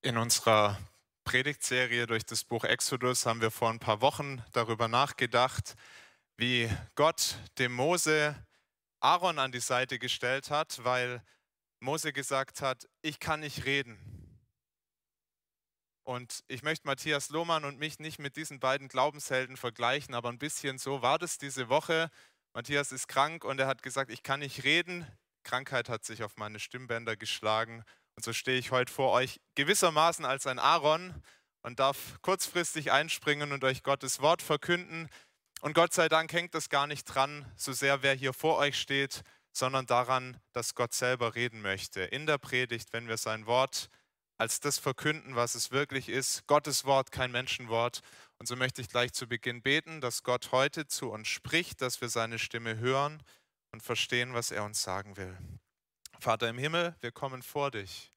In unserer Predigtserie durch das Buch Exodus haben wir vor ein paar Wochen darüber nachgedacht, wie Gott dem Mose Aaron an die Seite gestellt hat, weil Mose gesagt hat, ich kann nicht reden. Und ich möchte Matthias Lohmann und mich nicht mit diesen beiden Glaubenshelden vergleichen, aber ein bisschen so war das diese Woche. Matthias ist krank und er hat gesagt, ich kann nicht reden. Krankheit hat sich auf meine Stimmbänder geschlagen und so stehe ich heute vor euch gewissermaßen als ein Aaron und darf kurzfristig einspringen und euch Gottes Wort verkünden. Und Gott sei Dank hängt das gar nicht dran, so sehr wer hier vor euch steht, sondern daran, dass Gott selber reden möchte. In der Predigt, wenn wir sein Wort als das verkünden, was es wirklich ist, Gottes Wort, kein Menschenwort. Und so möchte ich gleich zu Beginn beten, dass Gott heute zu uns spricht, dass wir seine Stimme hören und verstehen, was er uns sagen will. Vater im Himmel, wir kommen vor dich.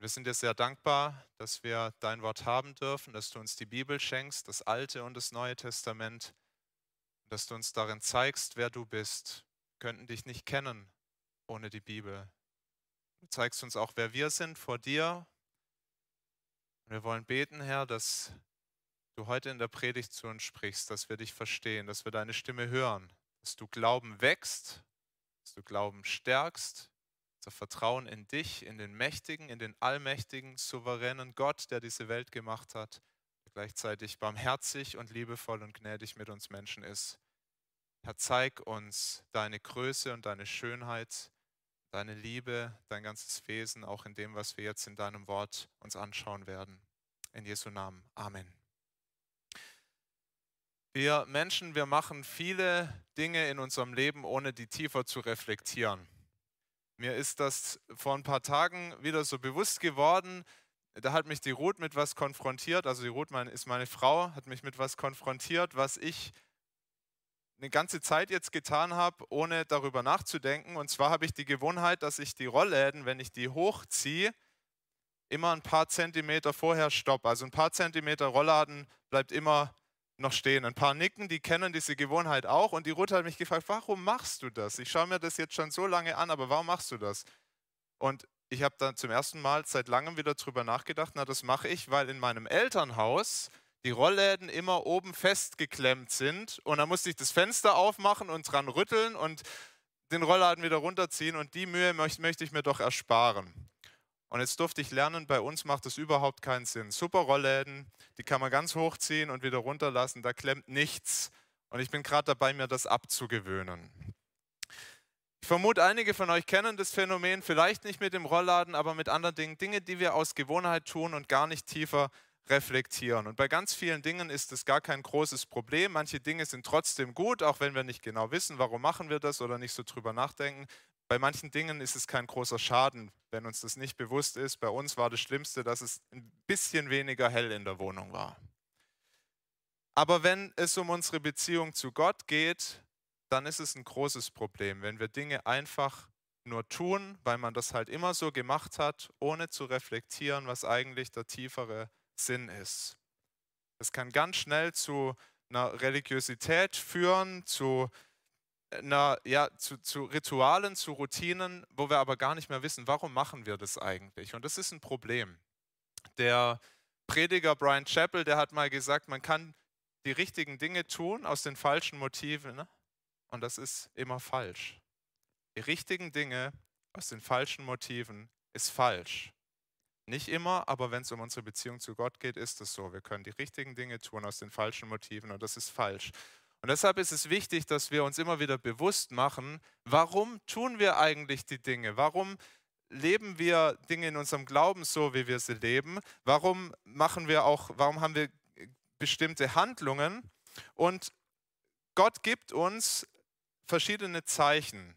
Wir sind dir sehr dankbar, dass wir dein Wort haben dürfen, dass du uns die Bibel schenkst, das Alte und das Neue Testament, dass du uns darin zeigst, wer du bist. Wir könnten dich nicht kennen ohne die Bibel. Du zeigst uns auch, wer wir sind vor dir. Wir wollen beten, Herr, dass du heute in der Predigt zu uns sprichst, dass wir dich verstehen, dass wir deine Stimme hören, dass du Glauben wächst, dass du Glauben stärkst, unser Vertrauen in dich, in den mächtigen, in den allmächtigen, souveränen Gott, der diese Welt gemacht hat, der gleichzeitig barmherzig und liebevoll und gnädig mit uns Menschen ist. Herr, zeig uns deine Größe und deine Schönheit, deine Liebe, dein ganzes Wesen, auch in dem, was wir jetzt in deinem Wort uns anschauen werden. In Jesu Namen. Amen. Wir Menschen, wir machen viele Dinge in unserem Leben, ohne die tiefer zu reflektieren. Mir ist das vor ein paar Tagen wieder so bewusst geworden. Da hat mich die Ruth mit was konfrontiert. Also die Ruth ist meine Frau, hat mich mit was konfrontiert, was ich eine ganze Zeit jetzt getan habe, ohne darüber nachzudenken. Und zwar habe ich die Gewohnheit, dass ich die Rollläden, wenn ich die hochziehe, immer ein paar Zentimeter vorher stoppe. Also ein paar Zentimeter Rollladen bleibt immer noch stehen. Ein paar nicken, die kennen diese Gewohnheit auch. Und die Ruth hat mich gefragt, warum machst du das? Ich schaue mir das jetzt schon so lange an, aber warum machst du das? Und ich habe dann zum ersten Mal seit langem wieder drüber nachgedacht, na das mache ich, weil in meinem Elternhaus die Rollläden immer oben festgeklemmt sind und dann musste ich das Fenster aufmachen und dran rütteln und den Rollladen wieder runterziehen und die Mühe möchte ich mir doch ersparen. Und jetzt durfte ich lernen, bei uns macht das überhaupt keinen Sinn. Super Rollläden, die kann man ganz hochziehen und wieder runterlassen, da klemmt nichts. Und ich bin gerade dabei, mir das abzugewöhnen. Ich vermute, einige von euch kennen das Phänomen, vielleicht nicht mit dem Rollladen, aber mit anderen Dingen. Dinge, die wir aus Gewohnheit tun und gar nicht tiefer reflektieren. Und bei ganz vielen Dingen ist es gar kein großes Problem. Manche Dinge sind trotzdem gut, auch wenn wir nicht genau wissen, warum machen wir das oder nicht so drüber nachdenken. Bei manchen Dingen ist es kein großer Schaden, wenn uns das nicht bewusst ist. Bei uns war das Schlimmste, dass es ein bisschen weniger hell in der Wohnung war. Aber wenn es um unsere Beziehung zu Gott geht, dann ist es ein großes Problem, wenn wir Dinge einfach nur tun, weil man das halt immer so gemacht hat, ohne zu reflektieren, was eigentlich der tiefere Sinn ist. Es kann ganz schnell zu einer Religiosität führen, zu einer, ja, zu, zu Ritualen, zu Routinen, wo wir aber gar nicht mehr wissen, warum machen wir das eigentlich? Und das ist ein Problem. Der Prediger Brian Chappell, der hat mal gesagt, man kann die richtigen Dinge tun aus den falschen Motiven ne? und das ist immer falsch. Die richtigen Dinge aus den falschen Motiven ist falsch. Nicht immer, aber wenn es um unsere Beziehung zu Gott geht, ist es so. Wir können die richtigen Dinge tun aus den falschen Motiven und das ist falsch. Und deshalb ist es wichtig, dass wir uns immer wieder bewusst machen, warum tun wir eigentlich die Dinge? Warum leben wir Dinge in unserem Glauben so, wie wir sie leben? Warum machen wir auch, warum haben wir bestimmte Handlungen? Und Gott gibt uns verschiedene Zeichen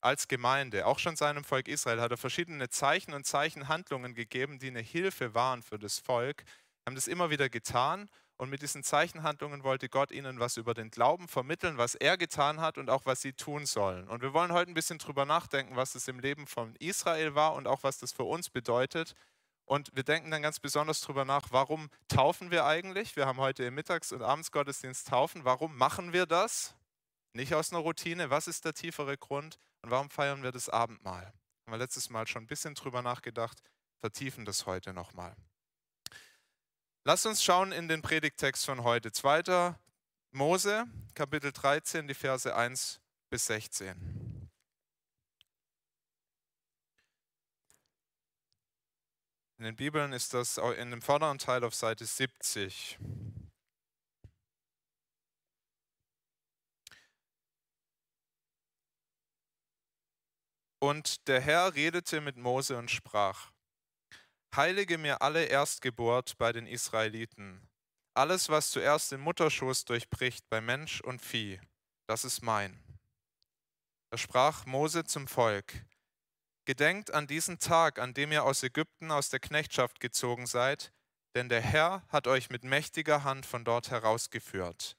als Gemeinde. Auch schon seinem Volk Israel hat er verschiedene Zeichen und Zeichenhandlungen gegeben, die eine Hilfe waren für das Volk. Wir haben das immer wieder getan und mit diesen Zeichenhandlungen wollte Gott ihnen was über den Glauben vermitteln, was er getan hat und auch was sie tun sollen. Und wir wollen heute ein bisschen drüber nachdenken, was es im Leben von Israel war und auch was das für uns bedeutet. Und wir denken dann ganz besonders darüber nach, warum taufen wir eigentlich? Wir haben heute im Mittags- und Abendsgottesdienst taufen. Warum machen wir das? Nicht aus einer Routine. Was ist der tiefere Grund? Und warum feiern wir das Abendmahl? Haben wir letztes Mal schon ein bisschen drüber nachgedacht. vertiefen das heute nochmal. Lasst uns schauen in den Predigtext von heute. 2. Mose, Kapitel 13, die Verse 1 bis 16. In den Bibeln ist das in dem vorderen Teil auf Seite 70. Und der Herr redete mit Mose und sprach, Heilige mir alle Erstgeburt bei den Israeliten. Alles, was zuerst den Mutterschoß durchbricht bei Mensch und Vieh, das ist mein. Da sprach Mose zum Volk, Gedenkt an diesen Tag, an dem ihr aus Ägypten aus der Knechtschaft gezogen seid, denn der Herr hat euch mit mächtiger Hand von dort herausgeführt.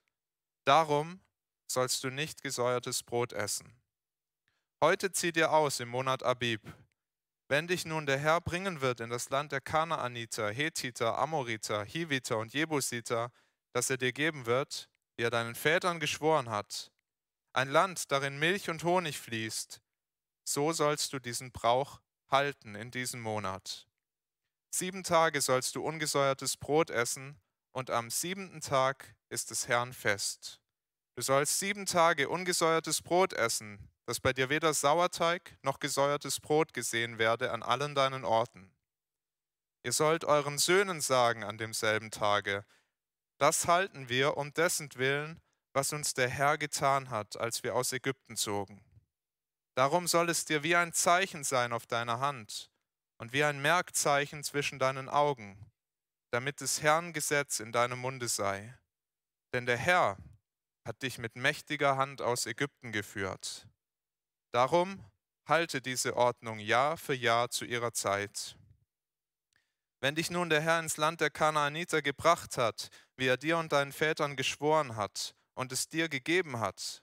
Darum sollst du nicht gesäuertes Brot essen. Heute zieht ihr aus im Monat Abib. Wenn dich nun der Herr bringen wird in das Land der Kanaaniter, Hethiter, Amoriter, Hiviter und Jebusiter, das er dir geben wird, wie er deinen Vätern geschworen hat, ein Land, darin Milch und Honig fließt, so sollst du diesen Brauch halten in diesem Monat. Sieben Tage sollst du ungesäuertes Brot essen, und am siebenten Tag ist des Herrn Fest. Du sollst sieben Tage ungesäuertes Brot essen, dass bei dir weder Sauerteig noch gesäuertes Brot gesehen werde an allen deinen Orten. Ihr sollt euren Söhnen sagen an demselben Tage, das halten wir um dessen Willen, was uns der Herr getan hat, als wir aus Ägypten zogen. Darum soll es dir wie ein Zeichen sein auf deiner Hand und wie ein Merkzeichen zwischen deinen Augen, damit des Herrn Gesetz in deinem Munde sei. Denn der Herr hat dich mit mächtiger Hand aus Ägypten geführt. Darum halte diese Ordnung Jahr für Jahr zu ihrer Zeit. Wenn dich nun der Herr ins Land der Kanaaniter gebracht hat, wie er dir und deinen Vätern geschworen hat und es dir gegeben hat,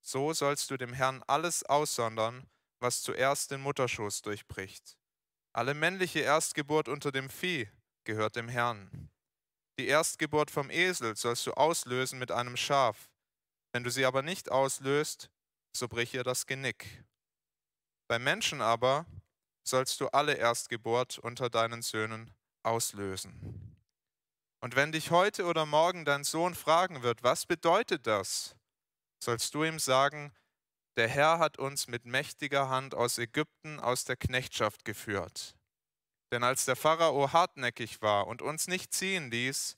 so sollst du dem Herrn alles aussondern, was zuerst den Mutterschoß durchbricht. Alle männliche Erstgeburt unter dem Vieh gehört dem Herrn. Die Erstgeburt vom Esel sollst du auslösen mit einem Schaf. Wenn du sie aber nicht auslöst, so brich ihr das Genick. Beim Menschen aber sollst du alle Erstgeburt unter deinen Söhnen auslösen. Und wenn dich heute oder morgen dein Sohn fragen wird, was bedeutet das? sollst du ihm sagen, der Herr hat uns mit mächtiger Hand aus Ägypten aus der Knechtschaft geführt. Denn als der Pharao hartnäckig war und uns nicht ziehen ließ,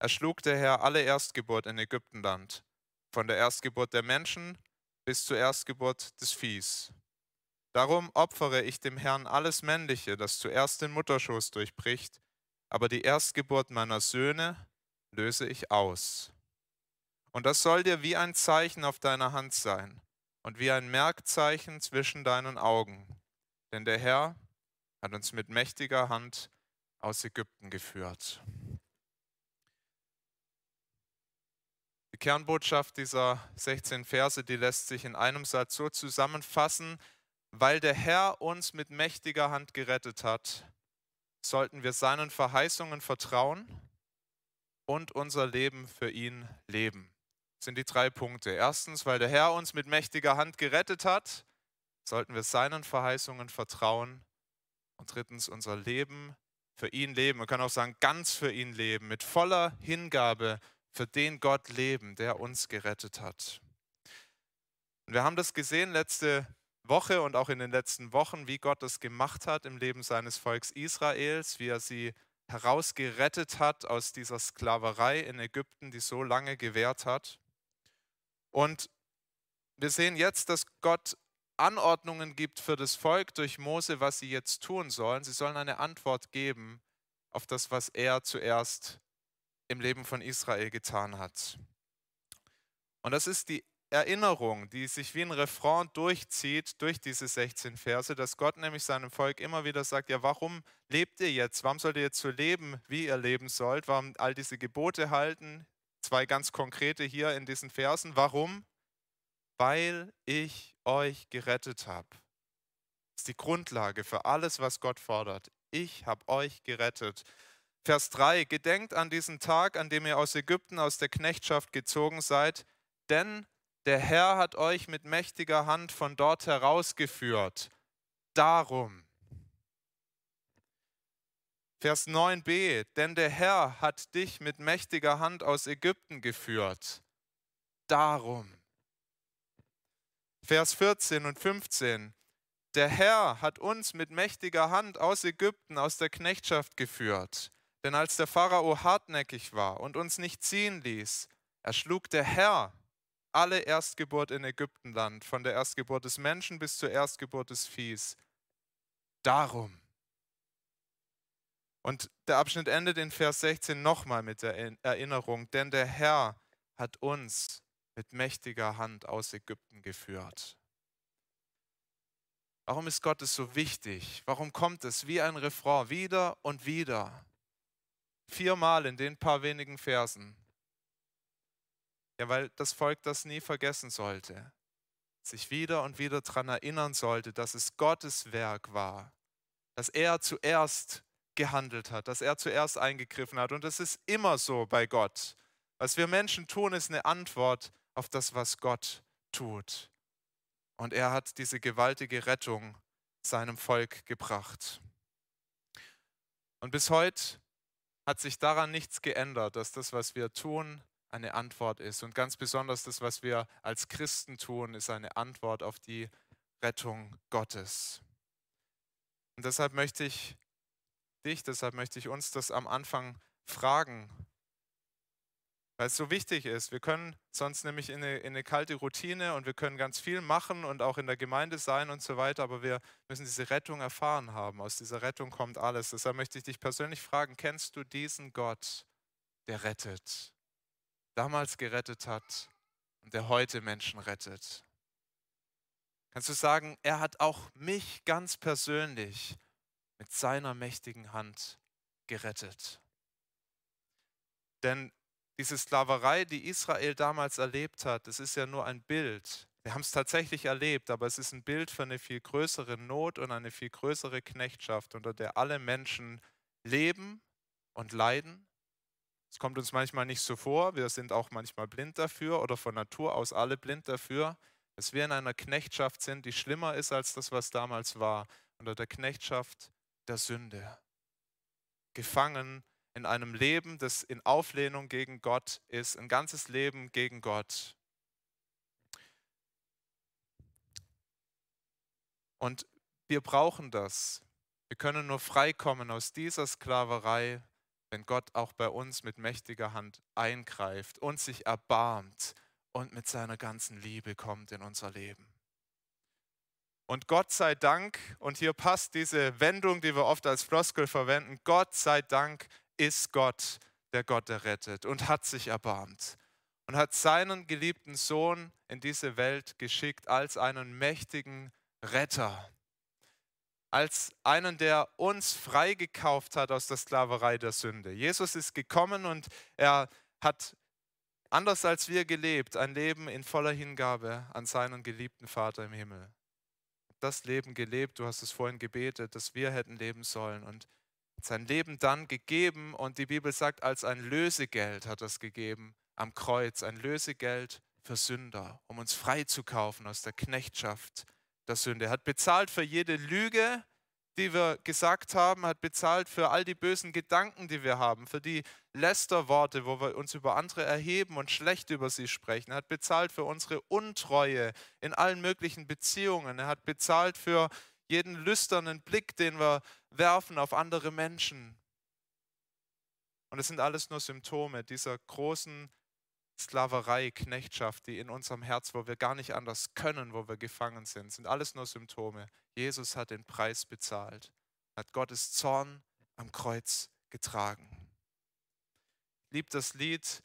erschlug der Herr alle Erstgeburt in Ägyptenland, von der Erstgeburt der Menschen bis zur Erstgeburt des Viehs. Darum opfere ich dem Herrn alles Männliche, das zuerst den Mutterschoß durchbricht, aber die Erstgeburt meiner Söhne löse ich aus. Und das soll dir wie ein Zeichen auf deiner Hand sein und wie ein Merkzeichen zwischen deinen Augen. Denn der Herr hat uns mit mächtiger Hand aus Ägypten geführt. Die Kernbotschaft dieser 16 Verse, die lässt sich in einem Satz so zusammenfassen, weil der Herr uns mit mächtiger Hand gerettet hat, sollten wir seinen Verheißungen vertrauen und unser Leben für ihn leben sind die drei Punkte. Erstens, weil der Herr uns mit mächtiger Hand gerettet hat, sollten wir seinen Verheißungen vertrauen. Und drittens, unser Leben für ihn leben. Man kann auch sagen, ganz für ihn leben, mit voller Hingabe für den Gott leben, der uns gerettet hat. Und wir haben das gesehen letzte Woche und auch in den letzten Wochen, wie Gott das gemacht hat im Leben seines Volks Israels, wie er sie herausgerettet hat aus dieser Sklaverei in Ägypten, die so lange gewährt hat. Und wir sehen jetzt, dass Gott Anordnungen gibt für das Volk durch Mose, was sie jetzt tun sollen. Sie sollen eine Antwort geben auf das, was er zuerst im Leben von Israel getan hat. Und das ist die Erinnerung, die sich wie ein Refrain durchzieht durch diese 16 Verse, dass Gott nämlich seinem Volk immer wieder sagt, ja, warum lebt ihr jetzt? Warum sollt ihr jetzt so leben, wie ihr leben sollt? Warum all diese Gebote halten? Zwei ganz konkrete hier in diesen Versen. Warum? Weil ich euch gerettet habe. Das ist die Grundlage für alles, was Gott fordert. Ich habe euch gerettet. Vers 3. Gedenkt an diesen Tag, an dem ihr aus Ägypten, aus der Knechtschaft gezogen seid, denn der Herr hat euch mit mächtiger Hand von dort herausgeführt. Darum. Vers 9b, denn der Herr hat dich mit mächtiger Hand aus Ägypten geführt. Darum. Vers 14 und 15, der Herr hat uns mit mächtiger Hand aus Ägypten, aus der Knechtschaft geführt. Denn als der Pharao hartnäckig war und uns nicht ziehen ließ, erschlug der Herr alle Erstgeburt in Ägyptenland, von der Erstgeburt des Menschen bis zur Erstgeburt des Viehs. Darum. Und der Abschnitt endet in Vers 16 nochmal mit der Erinnerung, denn der Herr hat uns mit mächtiger Hand aus Ägypten geführt. Warum ist Gott es so wichtig? Warum kommt es wie ein Refrain wieder und wieder? Viermal in den paar wenigen Versen. Ja, weil das Volk das nie vergessen sollte. Sich wieder und wieder daran erinnern sollte, dass es Gottes Werk war. Dass er zuerst gehandelt hat, dass er zuerst eingegriffen hat. Und das ist immer so bei Gott. Was wir Menschen tun, ist eine Antwort auf das, was Gott tut. Und er hat diese gewaltige Rettung seinem Volk gebracht. Und bis heute hat sich daran nichts geändert, dass das, was wir tun, eine Antwort ist. Und ganz besonders das, was wir als Christen tun, ist eine Antwort auf die Rettung Gottes. Und deshalb möchte ich dich, deshalb möchte ich uns das am Anfang fragen, weil es so wichtig ist. Wir können sonst nämlich in eine, in eine, kalte Routine und wir können ganz viel machen und auch in der Gemeinde sein und so weiter, aber wir müssen diese Rettung erfahren haben. Aus dieser Rettung kommt alles. Deshalb möchte ich dich persönlich fragen, kennst du diesen Gott, der rettet, damals gerettet hat und der heute Menschen rettet? Kannst du sagen, er hat auch mich ganz persönlich mit seiner mächtigen Hand gerettet? Denn diese Sklaverei, die Israel damals erlebt hat, das ist ja nur ein Bild. Wir haben es tatsächlich erlebt, aber es ist ein Bild für eine viel größere Not und eine viel größere Knechtschaft, unter der alle Menschen leben und leiden. Es kommt uns manchmal nicht so vor, wir sind auch manchmal blind dafür oder von Natur aus alle blind dafür, dass wir in einer Knechtschaft sind, die schlimmer ist als das, was damals war, unter der Knechtschaft der Sünde. Gefangen in einem Leben, das in Auflehnung gegen Gott ist, ein ganzes Leben gegen Gott. Und wir brauchen das. Wir können nur freikommen aus dieser Sklaverei, wenn Gott auch bei uns mit mächtiger Hand eingreift und sich erbarmt und mit seiner ganzen Liebe kommt in unser Leben. Und Gott sei Dank, und hier passt diese Wendung, die wir oft als Floskel verwenden, Gott sei Dank ist Gott, der Gott errettet und hat sich erbarmt und hat seinen geliebten Sohn in diese Welt geschickt als einen mächtigen Retter, als einen, der uns freigekauft hat aus der Sklaverei der Sünde. Jesus ist gekommen und er hat anders als wir gelebt, ein Leben in voller Hingabe an seinen geliebten Vater im Himmel. Das Leben gelebt, du hast es vorhin gebetet, dass wir hätten leben sollen und sein Leben dann gegeben und die Bibel sagt, als ein Lösegeld hat er es gegeben am Kreuz, ein Lösegeld für Sünder, um uns freizukaufen aus der Knechtschaft der Sünde. Er hat bezahlt für jede Lüge, die wir gesagt haben, hat bezahlt für all die bösen Gedanken, die wir haben, für die Lästerworte, wo wir uns über andere erheben und schlecht über sie sprechen. Er hat bezahlt für unsere Untreue in allen möglichen Beziehungen. Er hat bezahlt für jeden lüsternen Blick, den wir werfen auf andere Menschen. Und es sind alles nur Symptome dieser großen Sklaverei, Knechtschaft, die in unserem Herz, wo wir gar nicht anders können, wo wir gefangen sind, sind alles nur Symptome. Jesus hat den Preis bezahlt, hat Gottes Zorn am Kreuz getragen. Ich liebe das Lied,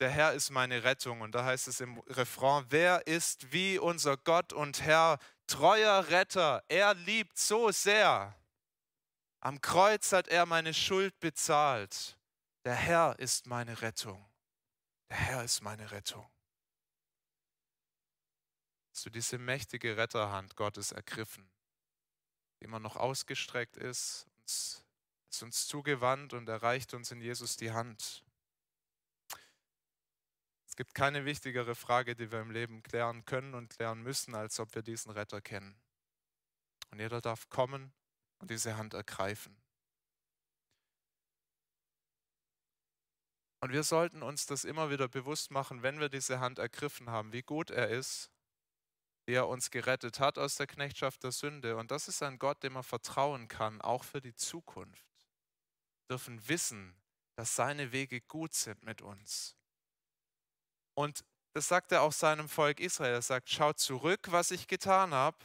der Herr ist meine Rettung. Und da heißt es im Refrain, wer ist wie unser Gott und Herr, treuer Retter, er liebt so sehr. Am Kreuz hat er meine Schuld bezahlt. Der Herr ist meine Rettung. Der Herr ist meine Rettung. Hast du diese mächtige Retterhand Gottes ergriffen, die immer noch ausgestreckt ist, ist uns zugewandt und erreicht uns in Jesus die Hand. Es gibt keine wichtigere Frage, die wir im Leben klären können und klären müssen, als ob wir diesen Retter kennen. Und jeder darf kommen und diese Hand ergreifen. Und wir sollten uns das immer wieder bewusst machen, wenn wir diese Hand ergriffen haben, wie gut er ist, wie er uns gerettet hat aus der Knechtschaft der Sünde. Und das ist ein Gott, dem man vertrauen kann, auch für die Zukunft. Wir dürfen wissen, dass seine Wege gut sind mit uns. Und das sagt er auch seinem Volk Israel. Er sagt, schaut zurück, was ich getan habe.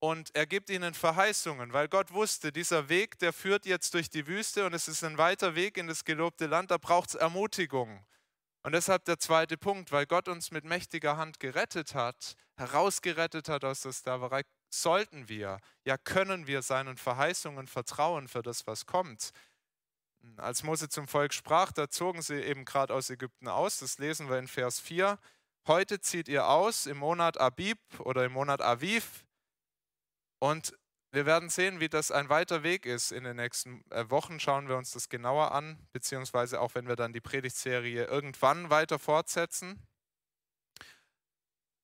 Und er gibt ihnen Verheißungen, weil Gott wusste, dieser Weg, der führt jetzt durch die Wüste und es ist ein weiter Weg in das gelobte Land, da braucht es Ermutigung. Und deshalb der zweite Punkt, weil Gott uns mit mächtiger Hand gerettet hat, herausgerettet hat aus der Sklaverei, sollten wir, ja können wir seinen Verheißungen vertrauen für das, was kommt. Als Mose zum Volk sprach, da zogen sie eben gerade aus Ägypten aus. Das lesen wir in Vers 4. Heute zieht ihr aus im Monat Abib oder im Monat Aviv. Und wir werden sehen, wie das ein weiter Weg ist. In den nächsten äh, Wochen schauen wir uns das genauer an, beziehungsweise auch wenn wir dann die Predigtserie irgendwann weiter fortsetzen.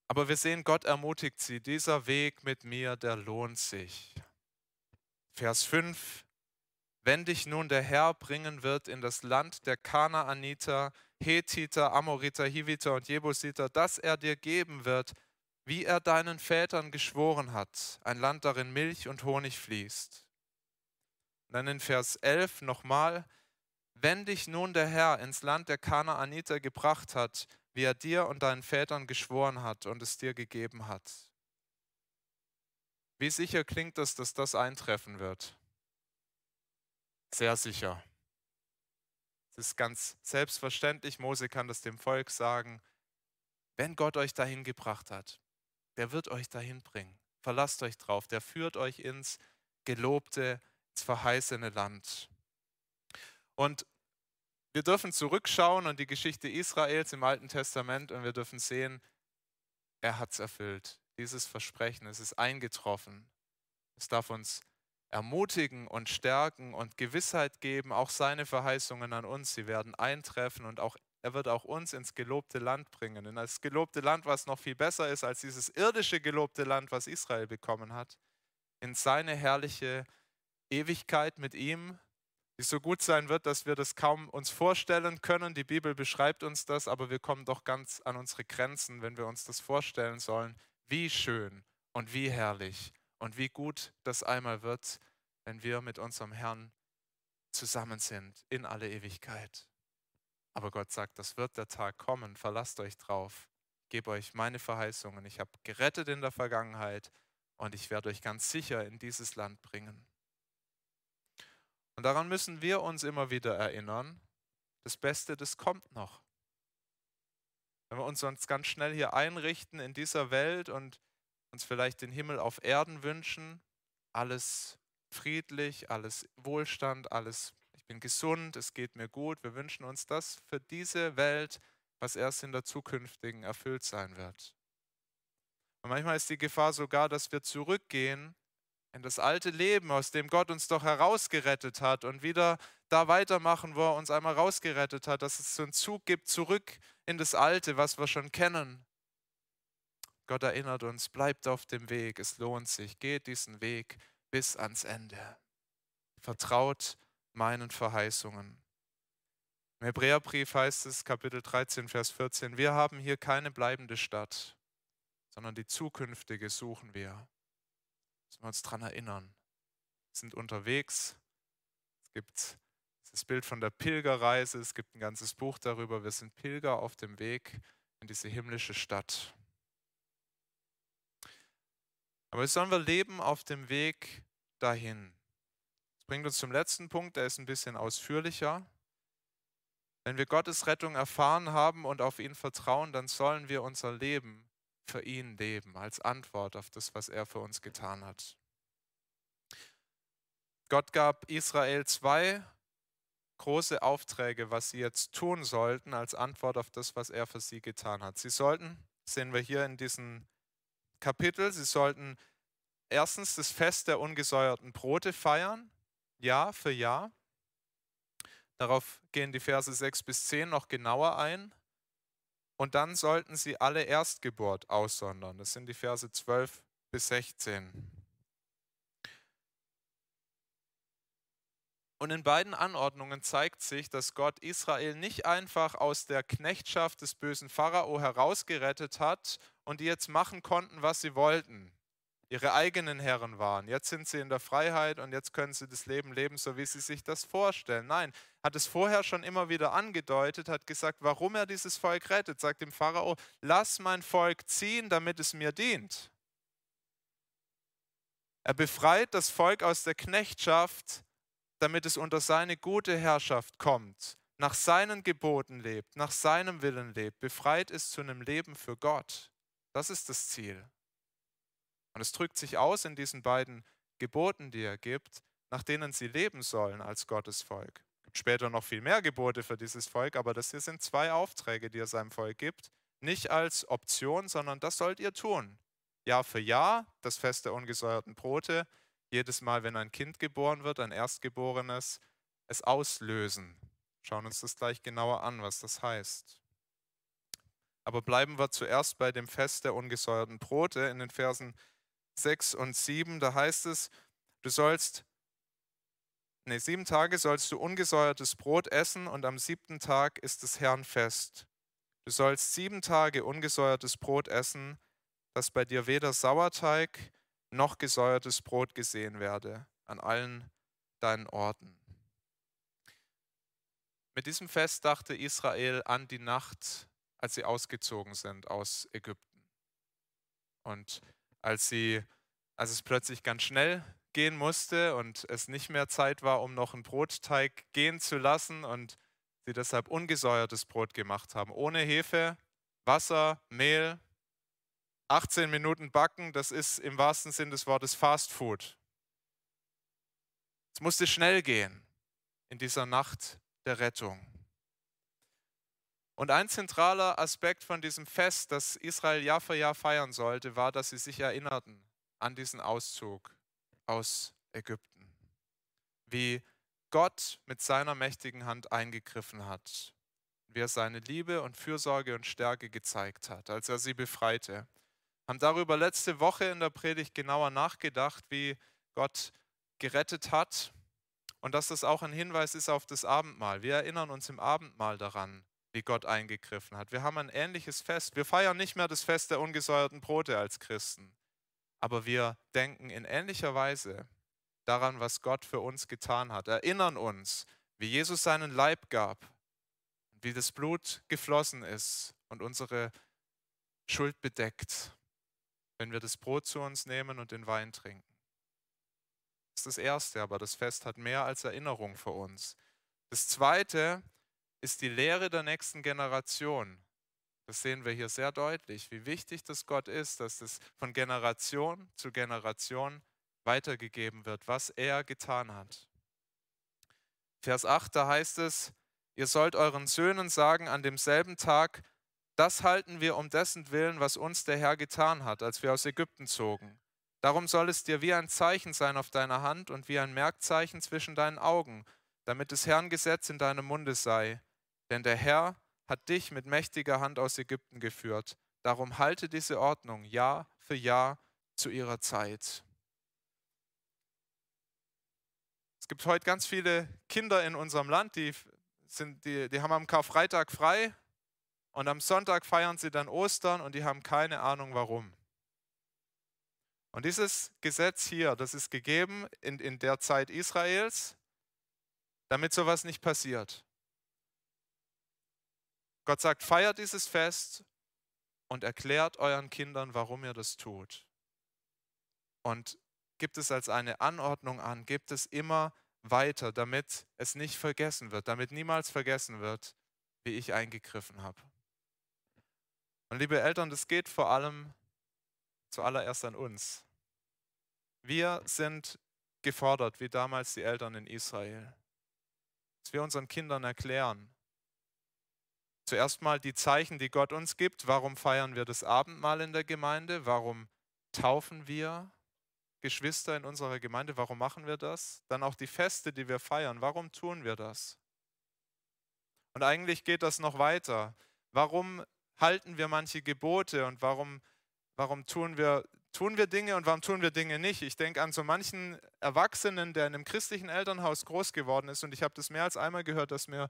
Aber wir sehen, Gott ermutigt sie, dieser Weg mit mir, der lohnt sich. Vers 5, wenn dich nun der Herr bringen wird in das Land der Kanaaniter, Hethiter, Amoriter, Hiviter und Jebusiter, das er dir geben wird, wie er deinen Vätern geschworen hat, ein Land darin Milch und Honig fließt. Und dann in Vers 11 nochmal, wenn dich nun der Herr ins Land der Kanaaniter gebracht hat, wie er dir und deinen Vätern geschworen hat und es dir gegeben hat. Wie sicher klingt es, dass das eintreffen wird? Sehr sicher. Es ist ganz selbstverständlich, Mose kann das dem Volk sagen, wenn Gott euch dahin gebracht hat, der wird euch dahin bringen. Verlasst euch drauf, der führt euch ins gelobte, ins verheißene Land. Und wir dürfen zurückschauen und die Geschichte Israels im Alten Testament und wir dürfen sehen, er hat es erfüllt. Dieses Versprechen, es ist eingetroffen. Es darf uns ermutigen und stärken und Gewissheit geben, auch seine Verheißungen an uns, sie werden eintreffen und auch er wird auch uns ins gelobte Land bringen, in das gelobte Land, was noch viel besser ist als dieses irdische gelobte Land, was Israel bekommen hat, in seine herrliche Ewigkeit mit ihm, die so gut sein wird, dass wir das kaum uns vorstellen können. Die Bibel beschreibt uns das, aber wir kommen doch ganz an unsere Grenzen, wenn wir uns das vorstellen sollen. Wie schön und wie herrlich und wie gut das einmal wird, wenn wir mit unserem Herrn zusammen sind in alle Ewigkeit. Aber Gott sagt, das wird der Tag kommen, verlasst euch drauf, ich gebe euch meine Verheißungen, ich habe gerettet in der Vergangenheit und ich werde euch ganz sicher in dieses Land bringen. Und daran müssen wir uns immer wieder erinnern, das Beste, das kommt noch. Wenn wir uns sonst ganz schnell hier einrichten in dieser Welt und uns vielleicht den Himmel auf Erden wünschen, alles friedlich, alles Wohlstand, alles, ich bin gesund, es geht mir gut. Wir wünschen uns das für diese Welt, was erst in der zukünftigen erfüllt sein wird. Und manchmal ist die Gefahr sogar, dass wir zurückgehen in das alte Leben, aus dem Gott uns doch herausgerettet hat und wieder da weitermachen, wo er uns einmal rausgerettet hat, dass es so einen Zug gibt zurück in das Alte, was wir schon kennen. Gott erinnert uns, bleibt auf dem Weg, es lohnt sich, geht diesen Weg bis ans Ende. Vertraut meinen Verheißungen. Im Hebräerbrief heißt es, Kapitel 13, Vers 14, wir haben hier keine bleibende Stadt, sondern die zukünftige suchen wir. Müssen wir uns daran erinnern. Wir sind unterwegs. Es gibt das Bild von der Pilgerreise, es gibt ein ganzes Buch darüber. Wir sind Pilger auf dem Weg in diese himmlische Stadt. Aber jetzt sollen wir leben auf dem Weg dahin. Das bringt uns zum letzten Punkt, der ist ein bisschen ausführlicher. Wenn wir Gottes Rettung erfahren haben und auf ihn vertrauen, dann sollen wir unser Leben für ihn leben, als Antwort auf das, was er für uns getan hat. Gott gab Israel zwei große Aufträge, was sie jetzt tun sollten, als Antwort auf das, was er für sie getan hat. Sie sollten, sehen wir hier in diesen Kapitel. Sie sollten erstens das Fest der ungesäuerten Brote feiern, Jahr für Jahr. Darauf gehen die Verse 6 bis 10 noch genauer ein. Und dann sollten sie alle Erstgeburt aussondern. Das sind die Verse 12 bis 16. Und in beiden Anordnungen zeigt sich, dass Gott Israel nicht einfach aus der Knechtschaft des bösen Pharao herausgerettet hat und die jetzt machen konnten, was sie wollten. Ihre eigenen Herren waren. Jetzt sind sie in der Freiheit und jetzt können sie das Leben leben, so wie sie sich das vorstellen. Nein, hat es vorher schon immer wieder angedeutet, hat gesagt, warum er dieses Volk rettet. Sagt dem Pharao, lass mein Volk ziehen, damit es mir dient. Er befreit das Volk aus der Knechtschaft damit es unter seine gute Herrschaft kommt, nach seinen Geboten lebt, nach seinem Willen lebt, befreit ist zu einem Leben für Gott. Das ist das Ziel. Und es drückt sich aus in diesen beiden Geboten, die er gibt, nach denen sie leben sollen als Gottes Volk. Es gibt später noch viel mehr Gebote für dieses Volk, aber das hier sind zwei Aufträge, die er seinem Volk gibt. Nicht als Option, sondern das sollt ihr tun. Jahr für Jahr, das Fest der ungesäuerten Brote, jedes Mal, wenn ein Kind geboren wird, ein Erstgeborenes, es auslösen. Schauen uns das gleich genauer an, was das heißt. Aber bleiben wir zuerst bei dem Fest der ungesäuerten Brote in den Versen 6 und 7. Da heißt es, du sollst, nee, sieben Tage sollst du ungesäuertes Brot essen und am siebten Tag ist des Herrn Fest. Du sollst sieben Tage ungesäuertes Brot essen, dass bei dir weder Sauerteig noch gesäuertes Brot gesehen werde an allen deinen Orten. Mit diesem Fest dachte Israel an die Nacht, als sie ausgezogen sind aus Ägypten. Und als, sie, als es plötzlich ganz schnell gehen musste und es nicht mehr Zeit war, um noch einen Brotteig gehen zu lassen und sie deshalb ungesäuertes Brot gemacht haben, ohne Hefe, Wasser, Mehl 18 Minuten backen, das ist im wahrsten Sinn des Wortes Fast Food. Es musste schnell gehen in dieser Nacht der Rettung. Und ein zentraler Aspekt von diesem Fest, das Israel Jahr für Jahr feiern sollte, war, dass sie sich erinnerten an diesen Auszug aus Ägypten. Wie Gott mit seiner mächtigen Hand eingegriffen hat, wie er seine Liebe und Fürsorge und Stärke gezeigt hat, als er sie befreite haben darüber letzte Woche in der Predigt genauer nachgedacht, wie Gott gerettet hat und dass das auch ein Hinweis ist auf das Abendmahl. Wir erinnern uns im Abendmahl daran, wie Gott eingegriffen hat. Wir haben ein ähnliches Fest. Wir feiern nicht mehr das Fest der ungesäuerten Brote als Christen, aber wir denken in ähnlicher Weise daran, was Gott für uns getan hat. Erinnern uns, wie Jesus seinen Leib gab, wie das Blut geflossen ist und unsere Schuld bedeckt wenn wir das Brot zu uns nehmen und den Wein trinken. Das ist das Erste, aber das Fest hat mehr als Erinnerung für uns. Das Zweite ist die Lehre der nächsten Generation. Das sehen wir hier sehr deutlich, wie wichtig das Gott ist, dass es von Generation zu Generation weitergegeben wird, was er getan hat. Vers 8, da heißt es, ihr sollt euren Söhnen sagen, an demselben Tag das halten wir um dessen Willen, was uns der Herr getan hat, als wir aus Ägypten zogen. Darum soll es dir wie ein Zeichen sein auf deiner Hand und wie ein Merkzeichen zwischen deinen Augen, damit des Herrn Gesetz in deinem Munde sei. Denn der Herr hat dich mit mächtiger Hand aus Ägypten geführt. Darum halte diese Ordnung Jahr für Jahr zu ihrer Zeit. Es gibt heute ganz viele Kinder in unserem Land, die, sind, die, die haben am Karfreitag frei und am Sonntag feiern sie dann Ostern und die haben keine Ahnung warum. Und dieses Gesetz hier, das ist gegeben in, in der Zeit Israels, damit sowas nicht passiert. Gott sagt, feiert dieses Fest und erklärt euren Kindern, warum ihr das tut. Und gibt es als eine Anordnung an, gibt es immer weiter, damit es nicht vergessen wird, damit niemals vergessen wird, wie ich eingegriffen habe. Und liebe Eltern, das geht vor allem zuallererst an uns. Wir sind gefordert, wie damals die Eltern in Israel, dass wir unseren Kindern erklären, zuerst mal die Zeichen, die Gott uns gibt. Warum feiern wir das Abendmahl in der Gemeinde? Warum taufen wir Geschwister in unserer Gemeinde? Warum machen wir das? Dann auch die Feste, die wir feiern. Warum tun wir das? Und eigentlich geht das noch weiter. Warum halten wir manche Gebote und warum, warum tun wir tun wir Dinge und warum tun wir Dinge nicht? Ich denke an so manchen Erwachsenen, der in einem christlichen Elternhaus groß geworden ist und ich habe das mehr als einmal gehört, dass mir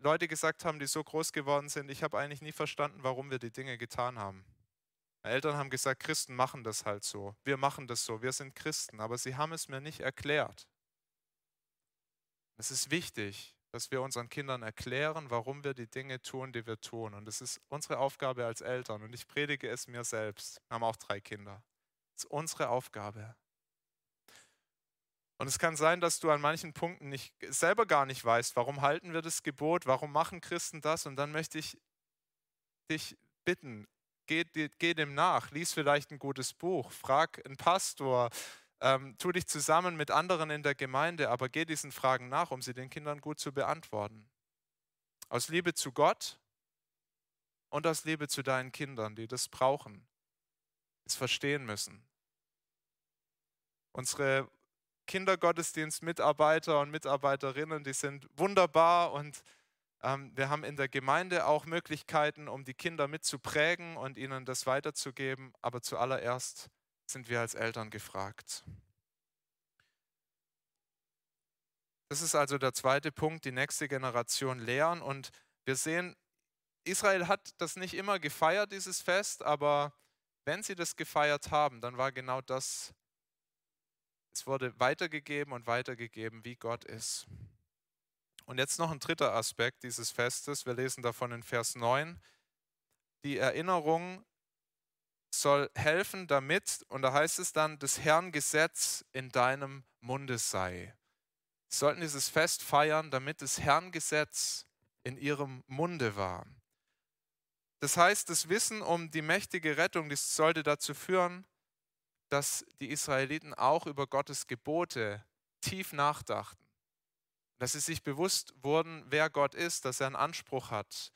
Leute gesagt haben, die so groß geworden sind, ich habe eigentlich nie verstanden, warum wir die Dinge getan haben. Meine Eltern haben gesagt, Christen machen das halt so. Wir machen das so, wir sind Christen, aber sie haben es mir nicht erklärt. Es ist wichtig, dass wir unseren Kindern erklären, warum wir die Dinge tun, die wir tun. Und es ist unsere Aufgabe als Eltern. Und ich predige es mir selbst. Wir haben auch drei Kinder. Es ist unsere Aufgabe. Und es kann sein, dass du an manchen Punkten nicht, selber gar nicht weißt, warum halten wir das Gebot, warum machen Christen das. Und dann möchte ich dich bitten, geh, geh dem nach, lies vielleicht ein gutes Buch, frag einen Pastor, ähm, tu dich zusammen mit anderen in der Gemeinde, aber geh diesen Fragen nach, um sie den Kindern gut zu beantworten. Aus Liebe zu Gott und aus Liebe zu deinen Kindern, die das brauchen, es verstehen müssen. Unsere Kindergottesdienstmitarbeiter und Mitarbeiterinnen, die sind wunderbar und ähm, wir haben in der Gemeinde auch Möglichkeiten, um die Kinder mitzuprägen und ihnen das weiterzugeben, aber zuallererst sind wir als Eltern gefragt. Das ist also der zweite Punkt, die nächste Generation lehren. Und wir sehen, Israel hat das nicht immer gefeiert, dieses Fest, aber wenn sie das gefeiert haben, dann war genau das, es wurde weitergegeben und weitergegeben, wie Gott ist. Und jetzt noch ein dritter Aspekt dieses Festes. Wir lesen davon in Vers 9. Die Erinnerung soll helfen, damit, und da heißt es dann, des Herrn Gesetz in deinem Munde sei. Sie sollten dieses Fest feiern, damit des Herrn Gesetz in ihrem Munde war. Das heißt, das Wissen um die mächtige Rettung, das sollte dazu führen, dass die Israeliten auch über Gottes Gebote tief nachdachten. Dass sie sich bewusst wurden, wer Gott ist, dass er einen Anspruch hat,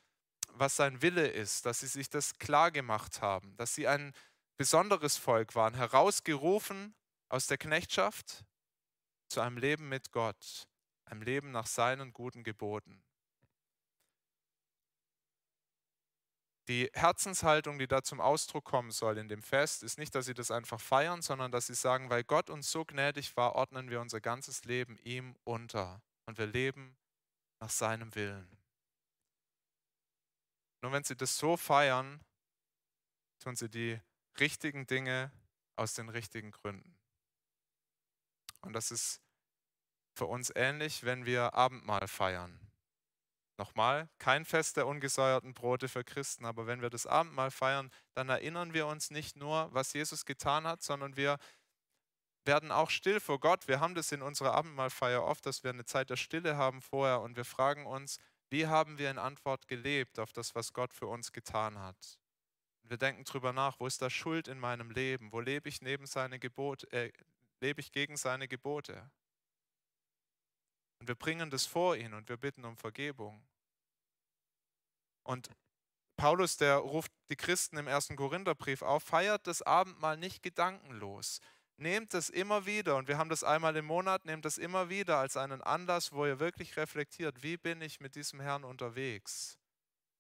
was sein Wille ist, dass sie sich das klar gemacht haben, dass sie ein besonderes Volk waren, herausgerufen aus der Knechtschaft zu einem Leben mit Gott, einem Leben nach seinen guten Geboten. Die Herzenshaltung, die da zum Ausdruck kommen soll in dem Fest, ist nicht, dass sie das einfach feiern, sondern dass sie sagen, weil Gott uns so gnädig war, ordnen wir unser ganzes Leben ihm unter und wir leben nach seinem Willen. Nur wenn sie das so feiern, tun sie die richtigen Dinge aus den richtigen Gründen. Und das ist für uns ähnlich, wenn wir Abendmahl feiern. Nochmal, kein Fest der ungesäuerten Brote für Christen, aber wenn wir das Abendmahl feiern, dann erinnern wir uns nicht nur, was Jesus getan hat, sondern wir werden auch still vor Gott. Wir haben das in unserer Abendmahlfeier oft, dass wir eine Zeit der Stille haben vorher und wir fragen uns, wie haben wir in Antwort gelebt auf das, was Gott für uns getan hat? Wir denken darüber nach, wo ist da Schuld in meinem Leben? Wo lebe ich neben seine Gebote, äh, lebe ich gegen seine Gebote? Und wir bringen das vor ihn und wir bitten um Vergebung. Und Paulus, der ruft die Christen im ersten Korintherbrief auf, feiert das Abendmahl nicht gedankenlos. Nehmt es immer wieder, und wir haben das einmal im Monat, nehmt es immer wieder als einen Anlass, wo ihr wirklich reflektiert, wie bin ich mit diesem Herrn unterwegs?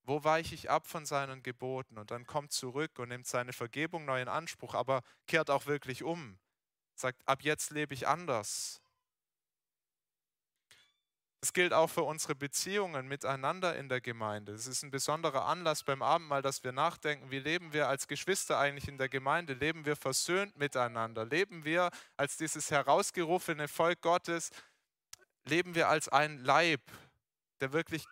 Wo weiche ich ab von seinen Geboten? Und dann kommt zurück und nimmt seine Vergebung neu in Anspruch, aber kehrt auch wirklich um. Sagt, ab jetzt lebe ich anders. Das gilt auch für unsere Beziehungen miteinander in der Gemeinde. Es ist ein besonderer Anlass beim Abendmahl, dass wir nachdenken, wie leben wir als Geschwister eigentlich in der Gemeinde? Leben wir versöhnt miteinander? Leben wir als dieses herausgerufene Volk Gottes? Leben wir als ein Leib, der wirklich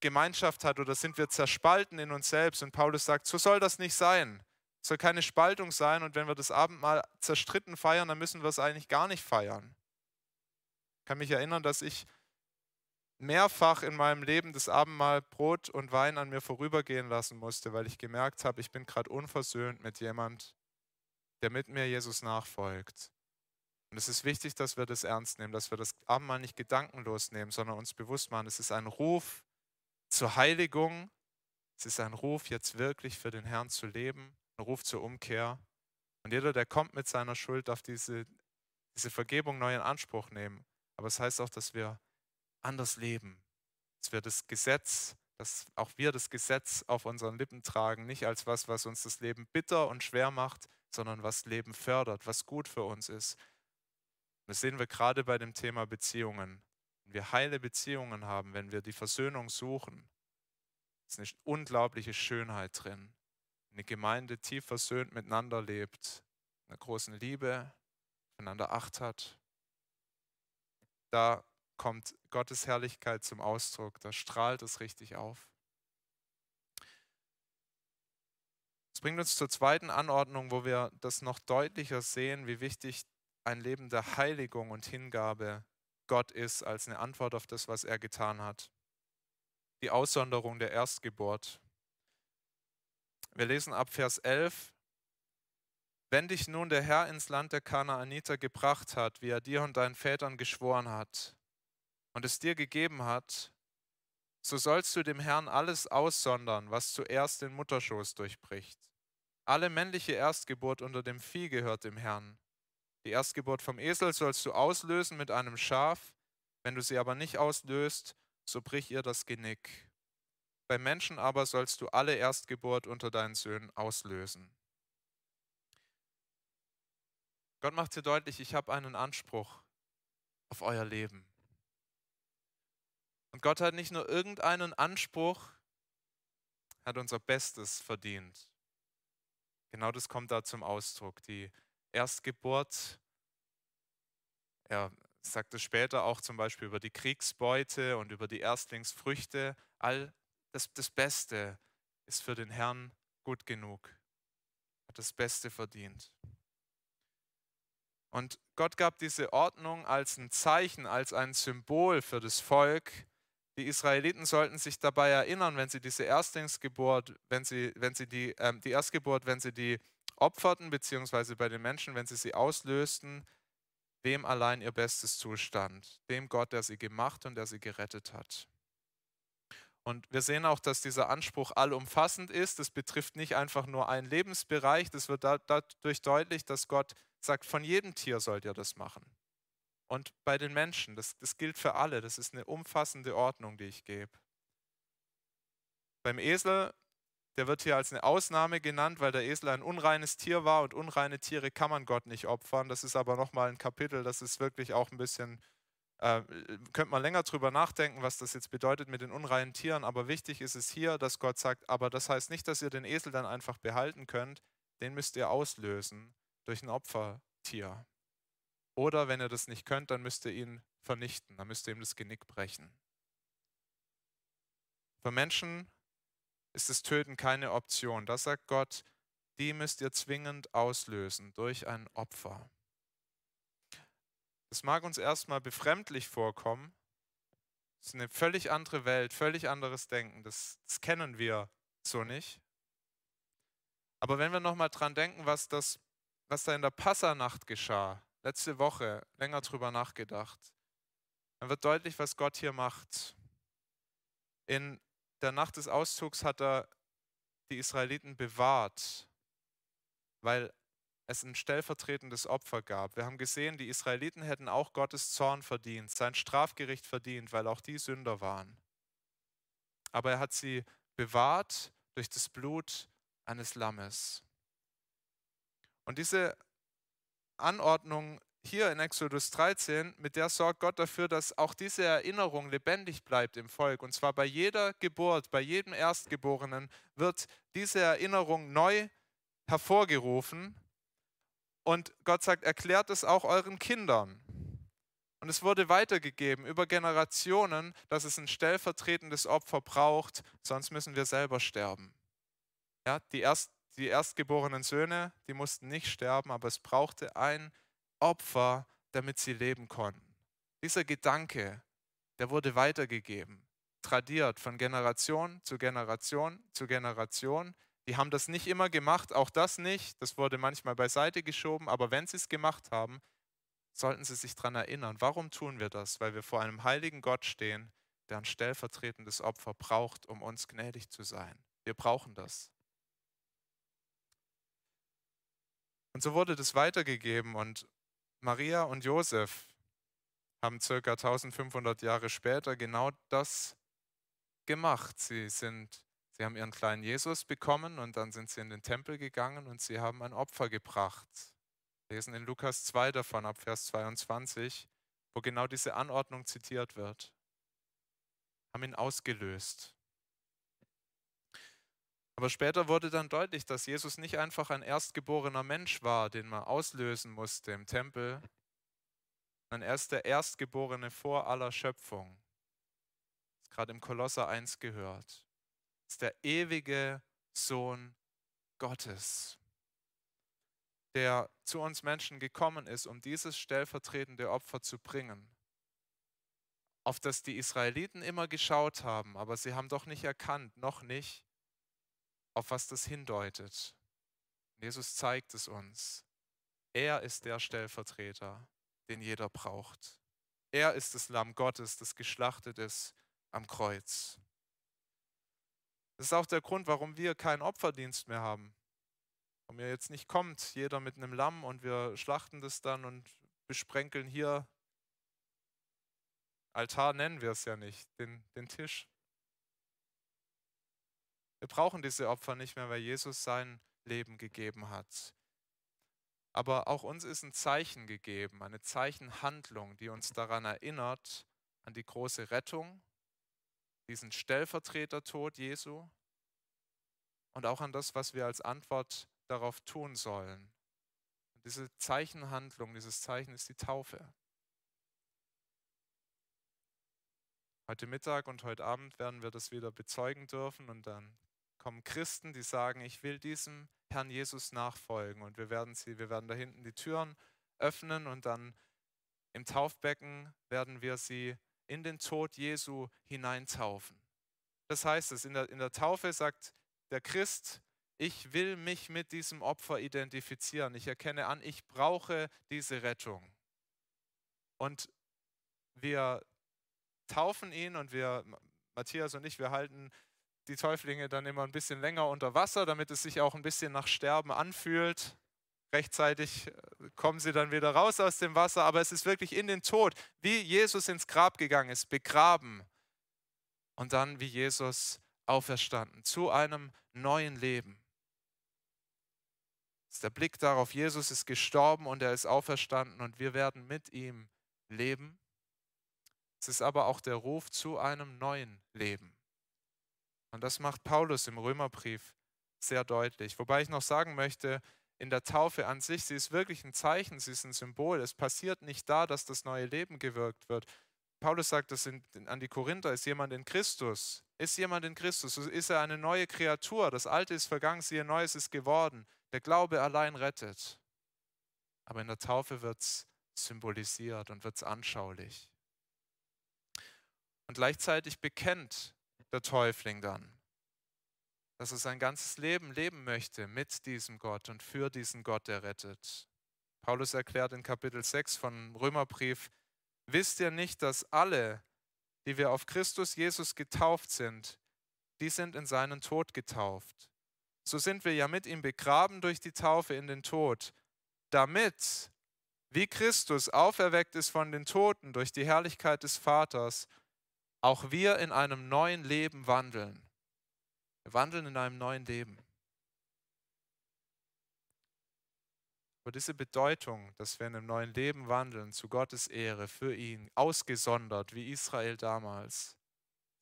Gemeinschaft hat oder sind wir zerspalten in uns selbst? Und Paulus sagt, so soll das nicht sein. Es soll keine Spaltung sein und wenn wir das Abendmahl zerstritten feiern, dann müssen wir es eigentlich gar nicht feiern. Ich kann mich erinnern, dass ich mehrfach in meinem Leben das Abendmahl Brot und Wein an mir vorübergehen lassen musste, weil ich gemerkt habe, ich bin gerade unversöhnt mit jemand, der mit mir Jesus nachfolgt. Und es ist wichtig, dass wir das ernst nehmen, dass wir das Abendmahl nicht gedankenlos nehmen, sondern uns bewusst machen, es ist ein Ruf zur Heiligung, es ist ein Ruf, jetzt wirklich für den Herrn zu leben, ein Ruf zur Umkehr. Und jeder, der kommt mit seiner Schuld, darf diese, diese Vergebung neu in Anspruch nehmen. Aber es heißt auch, dass wir anders leben, dass wir das Gesetz, dass auch wir das Gesetz auf unseren Lippen tragen, nicht als was, was uns das Leben bitter und schwer macht, sondern was Leben fördert, was gut für uns ist. Das sehen wir gerade bei dem Thema Beziehungen. Wenn wir heile Beziehungen haben, wenn wir die Versöhnung suchen, ist eine unglaubliche Schönheit drin. Eine Gemeinde tief versöhnt miteinander lebt, einer großen Liebe, einander Acht hat. Da kommt Gottes Herrlichkeit zum Ausdruck, da strahlt es richtig auf. Das bringt uns zur zweiten Anordnung, wo wir das noch deutlicher sehen, wie wichtig ein Leben der Heiligung und Hingabe Gott ist als eine Antwort auf das, was er getan hat. Die Aussonderung der Erstgeburt. Wir lesen ab Vers 11. Wenn dich nun der Herr ins Land der Kanaaniter gebracht hat, wie er dir und deinen Vätern geschworen hat, und es dir gegeben hat, so sollst du dem Herrn alles aussondern, was zuerst den Mutterschoß durchbricht. Alle männliche Erstgeburt unter dem Vieh gehört dem Herrn. Die Erstgeburt vom Esel sollst du auslösen mit einem Schaf, wenn du sie aber nicht auslöst, so brich ihr das Genick. Beim Menschen aber sollst du alle Erstgeburt unter deinen Söhnen auslösen. Gott macht hier deutlich, ich habe einen Anspruch auf euer Leben. Und Gott hat nicht nur irgendeinen Anspruch, hat unser Bestes verdient. Genau das kommt da zum Ausdruck. Die Erstgeburt, er sagt es später auch zum Beispiel über die Kriegsbeute und über die Erstlingsfrüchte. All das, das Beste ist für den Herrn gut genug. Hat das Beste verdient. Und Gott gab diese Ordnung als ein Zeichen, als ein Symbol für das Volk, die Israeliten sollten sich dabei erinnern, wenn sie diese Erstlingsgeburt, wenn sie, wenn sie die, ähm, die Erstgeburt, wenn sie die opferten, beziehungsweise bei den Menschen, wenn sie sie auslösten, wem allein ihr Bestes zustand. Dem Gott, der sie gemacht und der sie gerettet hat. Und wir sehen auch, dass dieser Anspruch allumfassend ist. Es betrifft nicht einfach nur einen Lebensbereich. Das wird dadurch deutlich, dass Gott sagt, von jedem Tier sollt ihr das machen und bei den Menschen. Das, das gilt für alle. Das ist eine umfassende Ordnung, die ich gebe. Beim Esel, der wird hier als eine Ausnahme genannt, weil der Esel ein unreines Tier war und unreine Tiere kann man Gott nicht opfern. Das ist aber nochmal ein Kapitel, das ist wirklich auch ein bisschen, äh, könnte man länger drüber nachdenken, was das jetzt bedeutet mit den unreinen Tieren. Aber wichtig ist es hier, dass Gott sagt, aber das heißt nicht, dass ihr den Esel dann einfach behalten könnt. Den müsst ihr auslösen durch ein Opfertier. Oder wenn ihr das nicht könnt, dann müsst ihr ihn vernichten, dann müsst ihr ihm das Genick brechen. Für Menschen ist das Töten keine Option. Das sagt Gott, die müsst ihr zwingend auslösen durch ein Opfer. Das mag uns erstmal befremdlich vorkommen. Das ist eine völlig andere Welt, völlig anderes Denken. Das, das kennen wir so nicht. Aber wenn wir nochmal dran denken, was, das, was da in der Passanacht geschah, letzte Woche länger drüber nachgedacht, dann wird deutlich, was Gott hier macht. In der Nacht des Auszugs hat er die Israeliten bewahrt, weil es ein stellvertretendes Opfer gab. Wir haben gesehen, die Israeliten hätten auch Gottes Zorn verdient, sein Strafgericht verdient, weil auch die Sünder waren. Aber er hat sie bewahrt durch das Blut eines Lammes. Und diese Anordnung hier in Exodus 13, mit der sorgt Gott dafür, dass auch diese Erinnerung lebendig bleibt im Volk. Und zwar bei jeder Geburt, bei jedem Erstgeborenen wird diese Erinnerung neu hervorgerufen. Und Gott sagt, erklärt es auch euren Kindern. Und es wurde weitergegeben über Generationen, dass es ein stellvertretendes Opfer braucht, sonst müssen wir selber sterben. Ja, die erst, die erstgeborenen Söhne, die mussten nicht sterben, aber es brauchte ein Opfer, damit sie leben konnten. Dieser Gedanke, der wurde weitergegeben, tradiert von Generation zu Generation zu Generation. Die haben das nicht immer gemacht, auch das nicht. Das wurde manchmal beiseite geschoben, aber wenn sie es gemacht haben, sollten sie sich daran erinnern. Warum tun wir das? Weil wir vor einem heiligen Gott stehen, der ein stellvertretendes Opfer braucht, um uns gnädig zu sein. Wir brauchen das. Und so wurde das weitergegeben und Maria und Josef haben circa 1500 Jahre später genau das gemacht. Sie sind Sie haben ihren kleinen Jesus bekommen und dann sind sie in den Tempel gegangen und sie haben ein Opfer gebracht. Wir lesen in Lukas 2 davon ab Vers 22, wo genau diese Anordnung zitiert wird. Haben ihn ausgelöst. Aber später wurde dann deutlich, dass Jesus nicht einfach ein erstgeborener Mensch war, den man auslösen musste im Tempel, sondern er ist der Erstgeborene vor aller Schöpfung. Das gerade im Kolosser 1 gehört ist der ewige Sohn Gottes, der zu uns Menschen gekommen ist, um dieses stellvertretende Opfer zu bringen, auf das die Israeliten immer geschaut haben, aber sie haben doch nicht erkannt, noch nicht, auf was das hindeutet. Jesus zeigt es uns. Er ist der Stellvertreter, den jeder braucht. Er ist das Lamm Gottes, das geschlachtet ist am Kreuz. Das ist auch der Grund, warum wir keinen Opferdienst mehr haben. Warum ihr jetzt nicht kommt, jeder mit einem Lamm und wir schlachten das dann und besprenkeln hier. Altar nennen wir es ja nicht, den, den Tisch. Wir brauchen diese Opfer nicht mehr, weil Jesus sein Leben gegeben hat. Aber auch uns ist ein Zeichen gegeben, eine Zeichenhandlung, die uns daran erinnert, an die große Rettung diesen Stellvertretertod Jesu und auch an das, was wir als Antwort darauf tun sollen. Und diese Zeichenhandlung, dieses Zeichen ist die Taufe. Heute Mittag und heute Abend werden wir das wieder bezeugen dürfen und dann kommen Christen, die sagen, ich will diesem Herrn Jesus nachfolgen und wir werden sie, wir werden da hinten die Türen öffnen und dann im Taufbecken werden wir sie in den Tod Jesu hineintaufen. Das heißt es, in der, in der Taufe sagt der Christ, ich will mich mit diesem Opfer identifizieren. Ich erkenne an, ich brauche diese Rettung. Und wir taufen ihn und wir, Matthias und ich, wir halten die Täuflinge dann immer ein bisschen länger unter Wasser, damit es sich auch ein bisschen nach Sterben anfühlt. Rechtzeitig äh, kommen sie dann wieder raus aus dem Wasser, aber es ist wirklich in den Tod, wie Jesus ins Grab gegangen ist, begraben und dann wie Jesus auferstanden zu einem neuen Leben. Das ist der Blick darauf, Jesus ist gestorben und er ist auferstanden und wir werden mit ihm leben. Es ist aber auch der Ruf zu einem neuen Leben. Und das macht Paulus im Römerbrief sehr deutlich. Wobei ich noch sagen möchte, in der Taufe an sich, sie ist wirklich ein Zeichen, sie ist ein Symbol. Es passiert nicht da, dass das neue Leben gewirkt wird. Paulus sagt das an die Korinther, ist jemand in Christus. Ist jemand in Christus, ist er eine neue Kreatur. Das Alte ist vergangen, siehe, Neues ist geworden. Der Glaube allein rettet. Aber in der Taufe wird es symbolisiert und wird es anschaulich. Und gleichzeitig bekennt der Täufling dann, dass er sein ganzes Leben leben möchte mit diesem Gott und für diesen Gott, der rettet. Paulus erklärt in Kapitel 6 von Römerbrief, wisst ihr nicht, dass alle, die wir auf Christus Jesus getauft sind, die sind in seinen Tod getauft. So sind wir ja mit ihm begraben durch die Taufe in den Tod, damit, wie Christus auferweckt ist von den Toten durch die Herrlichkeit des Vaters, auch wir in einem neuen Leben wandeln. Wir wandeln in einem neuen Leben. Aber diese Bedeutung, dass wir in einem neuen Leben wandeln, zu Gottes Ehre, für ihn, ausgesondert, wie Israel damals,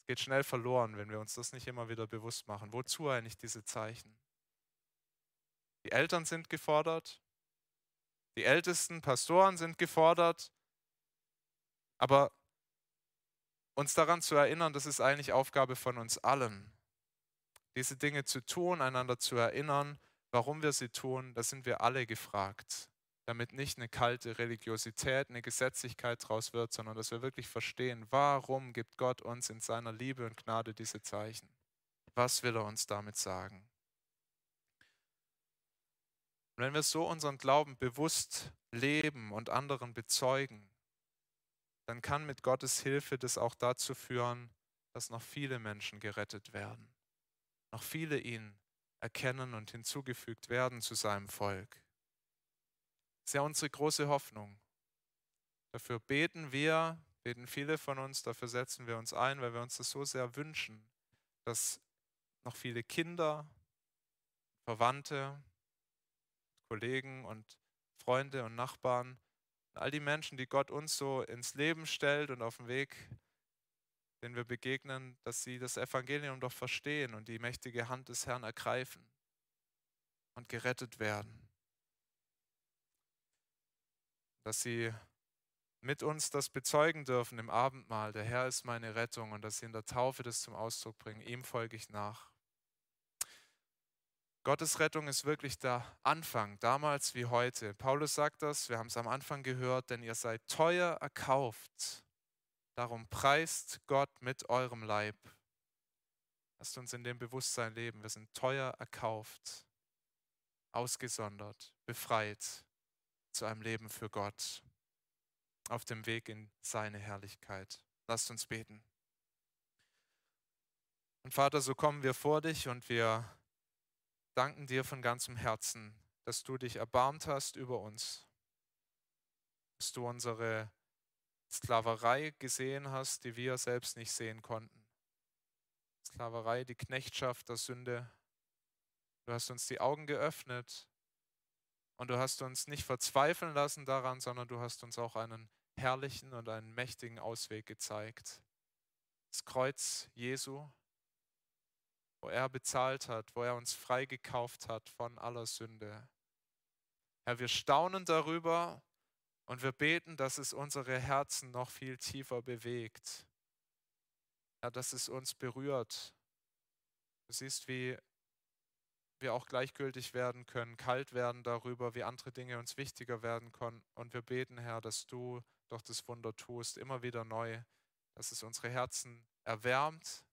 geht schnell verloren, wenn wir uns das nicht immer wieder bewusst machen. Wozu eigentlich diese Zeichen? Die Eltern sind gefordert, die ältesten Pastoren sind gefordert, aber uns daran zu erinnern, das ist eigentlich Aufgabe von uns allen diese Dinge zu tun, einander zu erinnern, warum wir sie tun, da sind wir alle gefragt. Damit nicht eine kalte Religiosität, eine Gesetzlichkeit draus wird, sondern dass wir wirklich verstehen, warum gibt Gott uns in seiner Liebe und Gnade diese Zeichen? Was will er uns damit sagen? Und wenn wir so unseren Glauben bewusst leben und anderen bezeugen, dann kann mit Gottes Hilfe das auch dazu führen, dass noch viele Menschen gerettet werden noch viele ihn erkennen und hinzugefügt werden zu seinem Volk. Das ist ja unsere große Hoffnung. Dafür beten wir, Beten viele von uns, dafür setzen wir uns ein, weil wir uns das so sehr wünschen, dass noch viele Kinder, Verwandte, Kollegen und Freunde und Nachbarn, all die Menschen, die Gott uns so ins Leben stellt und auf dem Weg, den wir begegnen, dass sie das Evangelium doch verstehen und die mächtige Hand des Herrn ergreifen und gerettet werden. Dass sie mit uns das bezeugen dürfen im Abendmahl, der Herr ist meine Rettung und dass sie in der Taufe das zum Ausdruck bringen, ihm folge ich nach. Gottes Rettung ist wirklich der Anfang, damals wie heute. Paulus sagt das, wir haben es am Anfang gehört, denn ihr seid teuer erkauft. Darum preist Gott mit eurem Leib. Lasst uns in dem Bewusstsein leben, wir sind teuer erkauft, ausgesondert, befreit zu einem Leben für Gott, auf dem Weg in seine Herrlichkeit. Lasst uns beten. Und Vater, so kommen wir vor dich und wir danken dir von ganzem Herzen, dass du dich erbarmt hast über uns, dass du unsere Sklaverei gesehen hast, die wir selbst nicht sehen konnten. Sklaverei, die Knechtschaft der Sünde. Du hast uns die Augen geöffnet und du hast uns nicht verzweifeln lassen daran, sondern du hast uns auch einen herrlichen und einen mächtigen Ausweg gezeigt. Das Kreuz Jesu, wo er bezahlt hat, wo er uns freigekauft hat von aller Sünde. Herr, wir staunen darüber und wir beten, dass es unsere Herzen noch viel tiefer bewegt. Herr, dass es uns berührt. Du siehst, wie wir auch gleichgültig werden können, kalt werden darüber, wie andere Dinge uns wichtiger werden können. Und wir beten, Herr, dass du doch das Wunder tust, immer wieder neu, dass es unsere Herzen erwärmt,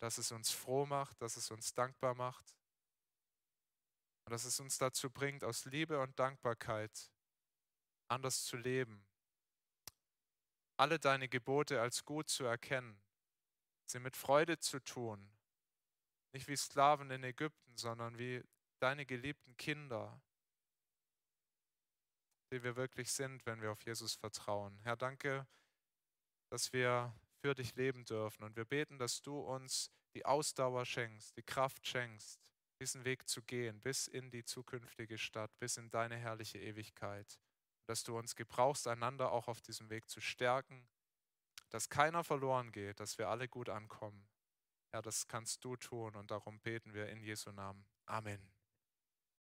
dass es uns froh macht, dass es uns dankbar macht und dass es uns dazu bringt, aus Liebe und Dankbarkeit anders zu leben, alle deine Gebote als gut zu erkennen, sie mit Freude zu tun, nicht wie Sklaven in Ägypten, sondern wie deine geliebten Kinder, die wir wirklich sind, wenn wir auf Jesus vertrauen. Herr, danke, dass wir für dich leben dürfen. Und wir beten, dass du uns die Ausdauer schenkst, die Kraft schenkst, diesen Weg zu gehen, bis in die zukünftige Stadt, bis in deine herrliche Ewigkeit. Dass du uns gebrauchst, einander auch auf diesem Weg zu stärken, dass keiner verloren geht, dass wir alle gut ankommen. Ja, das kannst du tun und darum beten wir in Jesu Namen. Amen.